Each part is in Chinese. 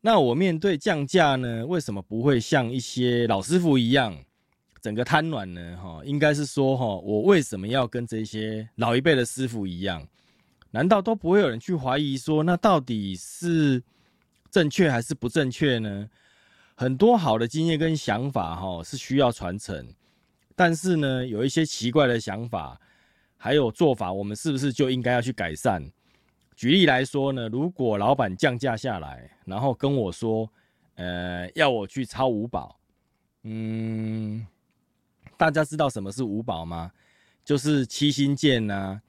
那我面对降价呢，为什么不会像一些老师傅一样，整个瘫软呢？哈，应该是说哈，我为什么要跟这些老一辈的师傅一样？难道都不会有人去怀疑说，那到底是正确还是不正确呢？很多好的经验跟想法哈是需要传承，但是呢，有一些奇怪的想法还有做法，我们是不是就应该要去改善？举例来说呢，如果老板降价下来，然后跟我说，呃，要我去抄五宝，嗯，大家知道什么是五宝吗？就是七星剑呐、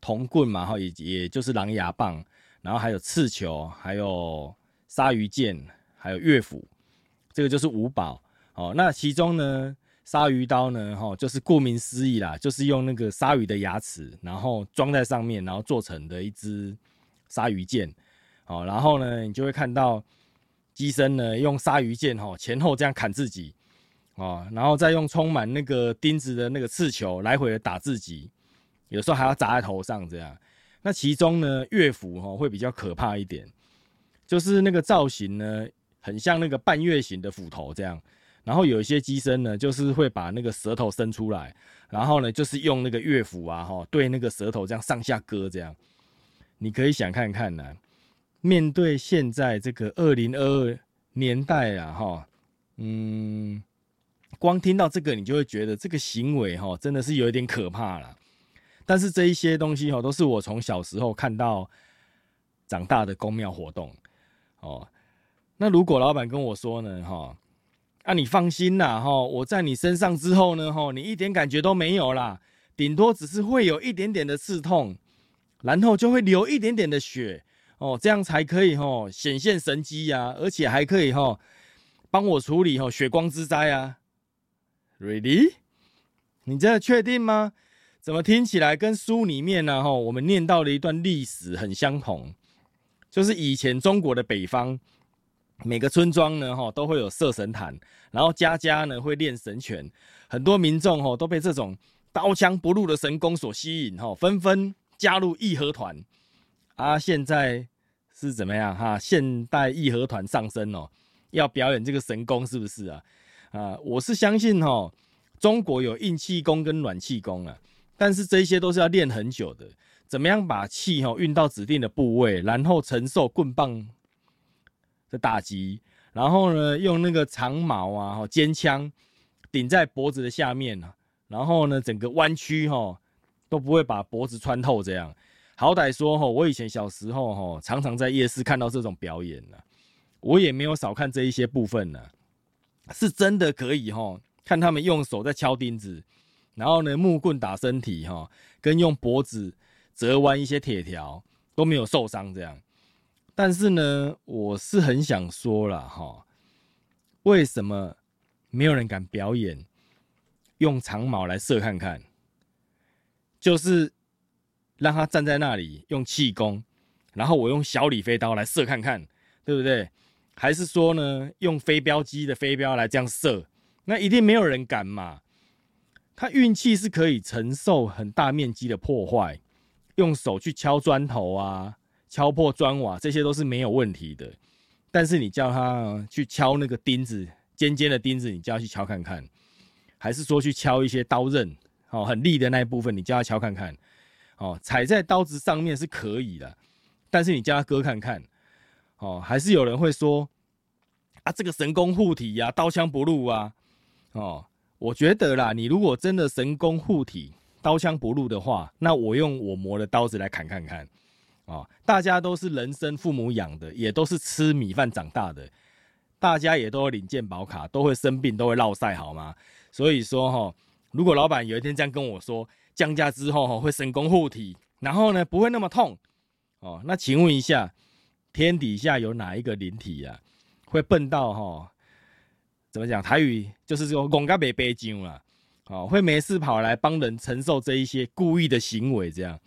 铜棍嘛，哈，也也就是狼牙棒，然后还有刺球，还有鲨鱼剑，还有乐斧，这个就是五宝。哦，那其中呢，鲨鱼刀呢，哈，就是顾名思义啦，就是用那个鲨鱼的牙齿，然后装在上面，然后做成的一支。鲨鱼剑，哦，然后呢，你就会看到机身呢用鲨鱼剑哈前后这样砍自己，哦，然后再用充满那个钉子的那个刺球来回的打自己，有时候还要砸在头上这样。那其中呢，乐斧哈会比较可怕一点，就是那个造型呢很像那个半月形的斧头这样，然后有一些机身呢就是会把那个舌头伸出来，然后呢就是用那个乐斧啊哈对那个舌头这样上下割这样。你可以想看看呢，面对现在这个二零二二年代啊，哈，嗯，光听到这个，你就会觉得这个行为哈，真的是有一点可怕了。但是这一些东西哈，都是我从小时候看到长大的公庙活动哦。那如果老板跟我说呢，哈，啊，你放心啦，哈，我在你身上之后呢，哈，你一点感觉都没有啦，顶多只是会有一点点的刺痛。然后就会流一点点的血哦，这样才可以哈显现神机呀，而且还可以哈帮我处理哈血光之灾啊。Ready？你真的确定吗？怎么听起来跟书里面呢哈我们念到的一段历史很相同？就是以前中国的北方每个村庄呢哈都会有射神坛，然后家家呢会练神拳，很多民众哈都被这种刀枪不入的神功所吸引哈，纷纷。加入义和团啊！现在是怎么样哈？现代义和团上升哦，要表演这个神功是不是啊？啊，我是相信哈，中国有硬气功跟暖气功啊，但是这些都是要练很久的。怎么样把气哈运到指定的部位，然后承受棍棒的打击，然后呢用那个长矛啊、尖枪顶在脖子的下面呢然后呢整个弯曲哈。都不会把脖子穿透，这样好歹说哈，我以前小时候哈，常常在夜市看到这种表演呢，我也没有少看这一些部分呢，是真的可以哈，看他们用手在敲钉子，然后呢木棍打身体哈，跟用脖子折弯一些铁条都没有受伤这样，但是呢，我是很想说了哈，为什么没有人敢表演用长矛来射看看？就是让他站在那里用气功，然后我用小李飞刀来射看看，对不对？还是说呢，用飞镖机的飞镖来这样射？那一定没有人敢嘛。他运气是可以承受很大面积的破坏，用手去敲砖头啊，敲破砖瓦，这些都是没有问题的。但是你叫他去敲那个钉子，尖尖的钉子，你叫他去敲看看，还是说去敲一些刀刃？哦，很利的那一部分，你叫他敲看看，哦，踩在刀子上面是可以的，但是你叫他割看看，哦，还是有人会说，啊，这个神功护体呀，刀枪不入啊，哦，我觉得啦，你如果真的神功护体，刀枪不入的话，那我用我磨的刀子来砍看看，哦，大家都是人生父母养的，也都是吃米饭长大的，大家也都领健保卡，都会生病，都会落晒，好吗？所以说哈。如果老板有一天这样跟我说，降价之后哈会神功护体，然后呢不会那么痛哦，那请问一下，天底下有哪一个灵体呀会笨到哈？怎么讲台语就是说拱嘎北北京啊，哦会没事跑来帮人承受这一些故意的行为这样，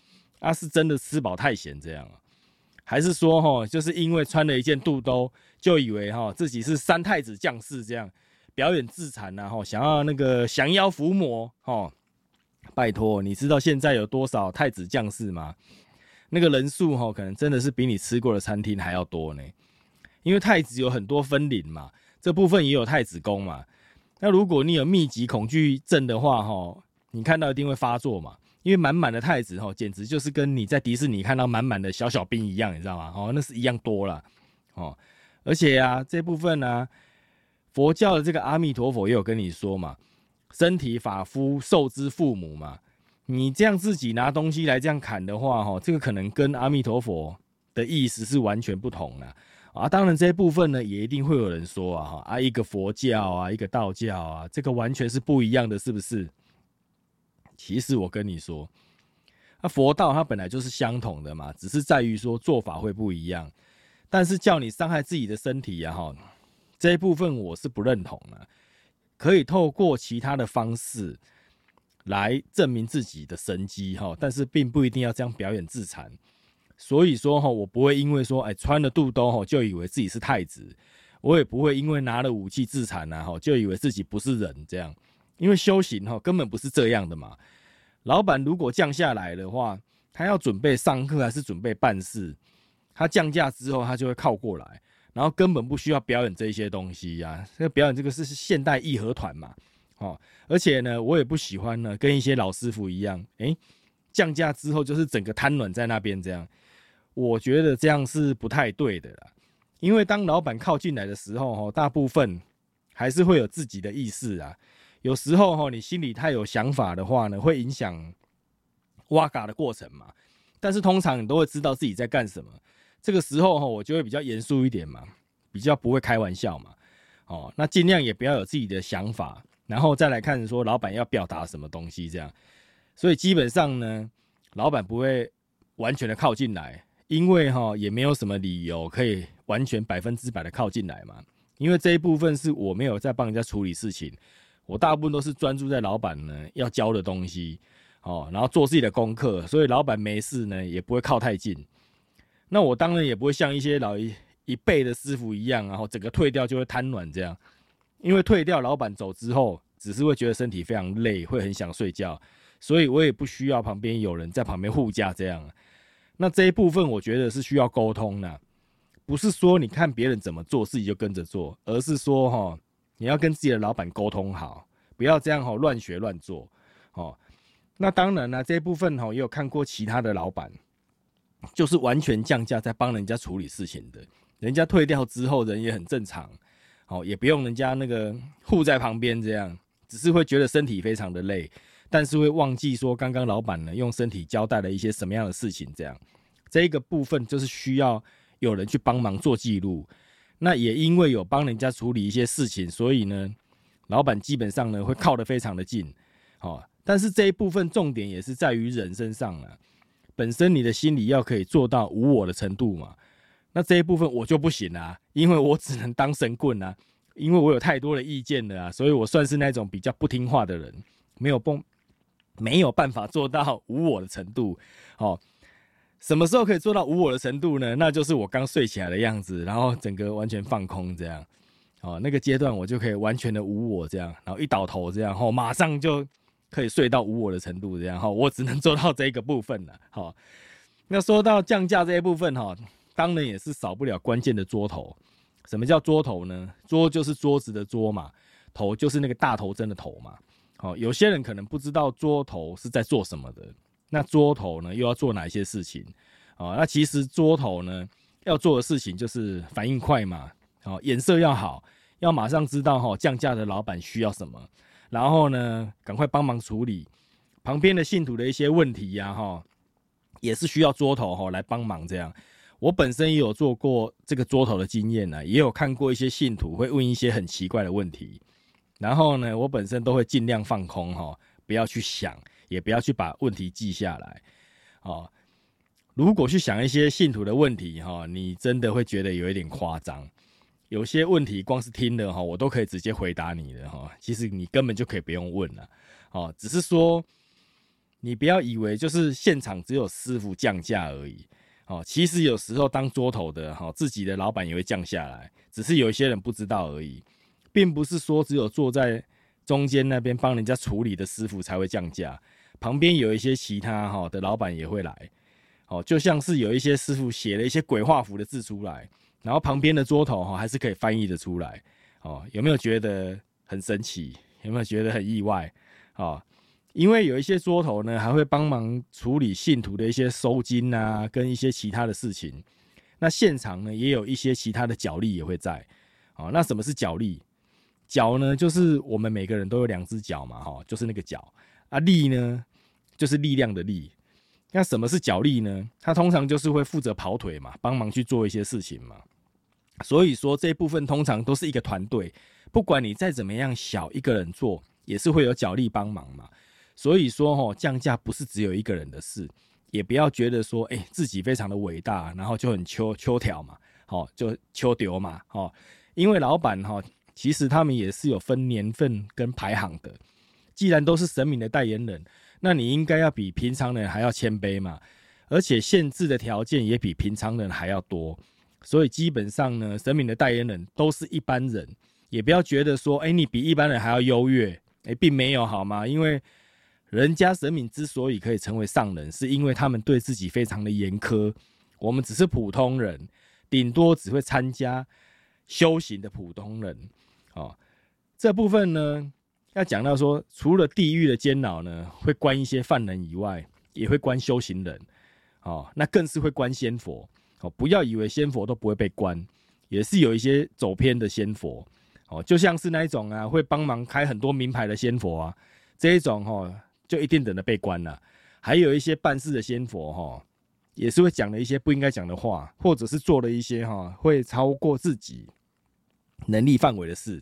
啊是真的吃饱太闲这样啊？还是说哈就是因为穿了一件肚兜就以为哈自己是三太子将士这样？表演自残呐，吼，想要那个降妖伏魔，吼，拜托，你知道现在有多少太子将士吗？那个人数，哈，可能真的是比你吃过的餐厅还要多呢。因为太子有很多分灵嘛，这部分也有太子宫嘛。那如果你有密集恐惧症的话，哈，你看到一定会发作嘛。因为满满的太子，哈，简直就是跟你在迪士尼看到满满的小小兵一样，你知道吗？哦，那是一样多了，哦。而且啊，这部分呢，佛教的这个阿弥陀佛也有跟你说嘛，身体法夫受之父母嘛。你这样自己拿东西来这样砍的话，哈，这个可能跟阿弥陀佛的意思是完全不同的。啊，当然这一部分呢，也一定会有人说啊，哈啊，一个佛教啊，一个道教啊，这个完全是不一样的，是不是？其实我跟你说，那佛道它本来就是相同的嘛，只是在于说做法会不一样。但是叫你伤害自己的身体呀，哈，这一部分我是不认同的。可以透过其他的方式来证明自己的神机，哈，但是并不一定要这样表演自残。所以说哈，我不会因为说哎穿了肚兜哈就以为自己是太子，我也不会因为拿了武器自残呐哈就以为自己不是人这样，因为修行哈根本不是这样的嘛。老板如果降下来的话，他要准备上课还是准备办事？他降价之后，他就会靠过来，然后根本不需要表演这些东西呀。这个表演这个是现代义和团嘛，哦，而且呢，我也不喜欢呢，跟一些老师傅一样，诶，降价之后就是整个瘫软在那边这样。我觉得这样是不太对的啦，因为当老板靠进来的时候，哈，大部分还是会有自己的意识啊。有时候哈，你心里太有想法的话呢，会影响挖嘎的过程嘛。但是通常你都会知道自己在干什么。这个时候哈，我就会比较严肃一点嘛，比较不会开玩笑嘛。哦，那尽量也不要有自己的想法，然后再来看说老板要表达什么东西这样。所以基本上呢，老板不会完全的靠进来。因为哈也没有什么理由可以完全百分之百的靠进来嘛，因为这一部分是我没有在帮人家处理事情，我大部分都是专注在老板呢要教的东西，哦，然后做自己的功课，所以老板没事呢也不会靠太近。那我当然也不会像一些老一一辈的师傅一样，然后整个退掉就会瘫软这样，因为退掉老板走之后，只是会觉得身体非常累，会很想睡觉，所以我也不需要旁边有人在旁边护驾这样。那这一部分我觉得是需要沟通的，不是说你看别人怎么做自己就跟着做，而是说哈，你要跟自己的老板沟通好，不要这样哈乱学乱做，哦。那当然了，这一部分哈也有看过其他的老板，就是完全降价在帮人家处理事情的，人家退掉之后人也很正常，哦，也不用人家那个护在旁边这样，只是会觉得身体非常的累。但是会忘记说，刚刚老板呢用身体交代了一些什么样的事情，这样这一个部分就是需要有人去帮忙做记录。那也因为有帮人家处理一些事情，所以呢，老板基本上呢会靠得非常的近。好，但是这一部分重点也是在于人身上了。本身你的心理要可以做到无我的程度嘛。那这一部分我就不行啊，因为我只能当神棍啊，因为我有太多的意见了啊，所以我算是那种比较不听话的人，没有崩。没有办法做到无我的程度，哦，什么时候可以做到无我的程度呢？那就是我刚睡起来的样子，然后整个完全放空这样，哦，那个阶段我就可以完全的无我这样，然后一倒头这样，后马上就可以睡到无我的程度这样，哈，我只能做到这个部分了，好，那说到降价这一部分哈，当然也是少不了关键的桌头。什么叫桌头呢？桌就是桌子的桌嘛，头就是那个大头针的头嘛。哦，有些人可能不知道桌头是在做什么的，那桌头呢又要做哪些事情？哦，那其实桌头呢要做的事情就是反应快嘛，哦，眼色要好，要马上知道哈降价的老板需要什么，然后呢赶快帮忙处理旁边的信徒的一些问题呀，哈，也是需要桌头哈来帮忙这样。我本身也有做过这个桌头的经验呢，也有看过一些信徒会问一些很奇怪的问题。然后呢，我本身都会尽量放空哈，不要去想，也不要去把问题记下来，哦。如果去想一些信徒的问题哈，你真的会觉得有一点夸张。有些问题光是听的哈，我都可以直接回答你的哈。其实你根本就可以不用问了，哦，只是说你不要以为就是现场只有师傅降价而已，哦，其实有时候当桌头的哈，自己的老板也会降下来，只是有一些人不知道而已。并不是说只有坐在中间那边帮人家处理的师傅才会降价，旁边有一些其他哈的老板也会来，哦，就像是有一些师傅写了一些鬼画符的字出来，然后旁边的桌头哈还是可以翻译的出来哦。有没有觉得很神奇？有没有觉得很意外？哦，因为有一些桌头呢，还会帮忙处理信徒的一些收金啊，跟一些其他的事情。那现场呢，也有一些其他的脚力也会在。哦，那什么是脚力？脚呢，就是我们每个人都有两只脚嘛，哈，就是那个脚啊。力呢，就是力量的力。那什么是脚力呢？它通常就是会负责跑腿嘛，帮忙去做一些事情嘛。所以说这部分通常都是一个团队，不管你再怎么样小，一个人做也是会有脚力帮忙嘛。所以说哈，降价不是只有一个人的事，也不要觉得说，哎，自己非常的伟大，然后就很秋秋条嘛，好就秋丢嘛，好，因为老板哈。其实他们也是有分年份跟排行的。既然都是神明的代言人，那你应该要比平常人还要谦卑嘛。而且限制的条件也比平常人还要多。所以基本上呢，神明的代言人都是一般人，也不要觉得说，哎，你比一般人还要优越，哎，并没有好吗？因为人家神明之所以可以成为上人，是因为他们对自己非常的严苛。我们只是普通人，顶多只会参加修行的普通人。哦，这部分呢，要讲到说，除了地狱的监牢呢，会关一些犯人以外，也会关修行人。哦，那更是会关仙佛。哦，不要以为仙佛都不会被关，也是有一些走偏的仙佛。哦，就像是那一种啊，会帮忙开很多名牌的仙佛啊，这一种哈，就一定等着被关了。还有一些办事的仙佛哈，也是会讲了一些不应该讲的话，或者是做了一些哈，会超过自己。能力范围的事，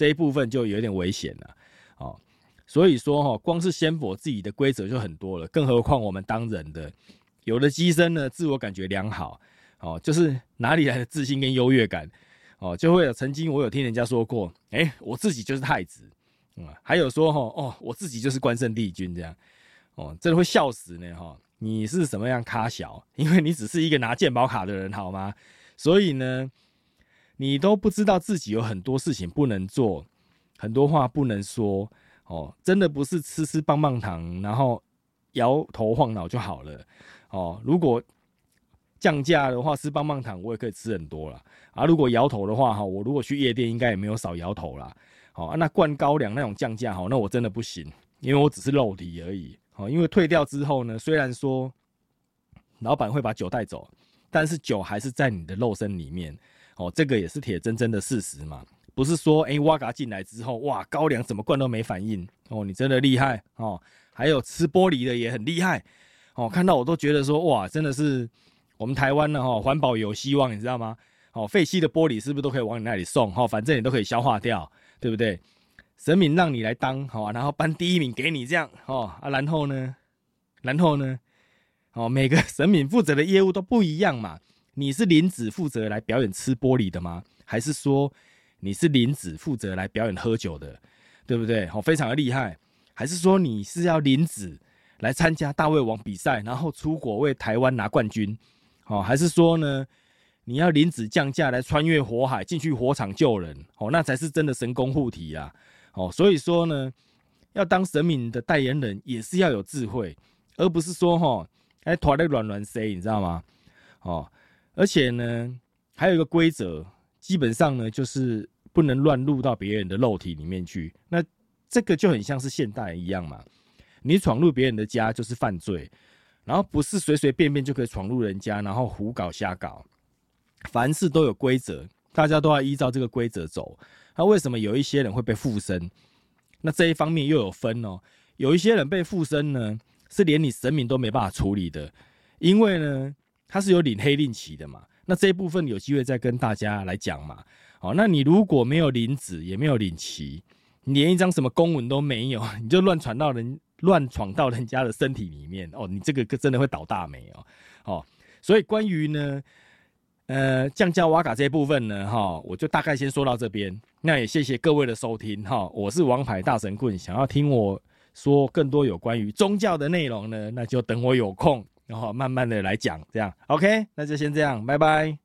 这一部分就有点危险了，哦，所以说哈，光是仙佛自己的规则就很多了，更何况我们当人的，有的机身呢，自我感觉良好，哦，就是哪里来的自信跟优越感，哦，就会有曾经我有听人家说过，哎，我自己就是太子，嗯，还有说哈，哦，我自己就是关圣帝君这样，哦，真的会笑死呢，哈，你是什么样咖小？因为你只是一个拿鉴宝卡的人，好吗？所以呢。你都不知道自己有很多事情不能做，很多话不能说哦，真的不是吃吃棒棒糖，然后摇头晃脑就好了哦。如果降价的话，吃棒棒糖我也可以吃很多了啊。如果摇头的话哈，我如果去夜店应该也没有少摇头啦。好，那灌高粱那种降价哈，那我真的不行，因为我只是肉体而已。好，因为退掉之后呢，虽然说老板会把酒带走，但是酒还是在你的肉身里面。哦，这个也是铁铮铮的事实嘛，不是说哎，哇嘎进来之后，哇，高粱怎么灌都没反应哦，你真的厉害哦。还有吃玻璃的也很厉害哦，看到我都觉得说哇，真的是我们台湾呢哈，环保有希望，你知道吗？哦，废弃的玻璃是不是都可以往你那里送？哈，反正你都可以消化掉，对不对？神明让你来当好，然后颁第一名给你这样哦啊，然后呢，然后呢，哦，每个神明负责的业务都不一样嘛。你是林子负责来表演吃玻璃的吗？还是说你是林子负责来表演喝酒的，对不对？哦，非常的厉害。还是说你是要林子来参加大胃王比赛，然后出国为台湾拿冠军？哦，还是说呢，你要林子降价来穿越火海进去火场救人？哦，那才是真的神功护体啊！哦，所以说呢，要当神明的代言人也是要有智慧，而不是说哈，哎，拖那软软塞，你知道吗？哦。而且呢，还有一个规则，基本上呢，就是不能乱入到别人的肉体里面去。那这个就很像是现代一样嘛，你闯入别人的家就是犯罪，然后不是随随便便就可以闯入人家，然后胡搞瞎搞。凡事都有规则，大家都要依照这个规则走。那为什么有一些人会被附身？那这一方面又有分哦。有一些人被附身呢，是连你神明都没办法处理的，因为呢。他是有领黑令旗的嘛？那这一部分有机会再跟大家来讲嘛。好，那你如果没有领旨，也没有领旗，连一张什么公文都没有，你就乱闯到人乱闯到人家的身体里面哦，你这个真的会倒大霉哦。哦，所以关于呢，呃，降价瓦卡这一部分呢，哈，我就大概先说到这边。那也谢谢各位的收听哈，我是王牌大神棍，想要听我说更多有关于宗教的内容呢，那就等我有空。然后慢慢的来讲，这样 OK，那就先这样，拜拜。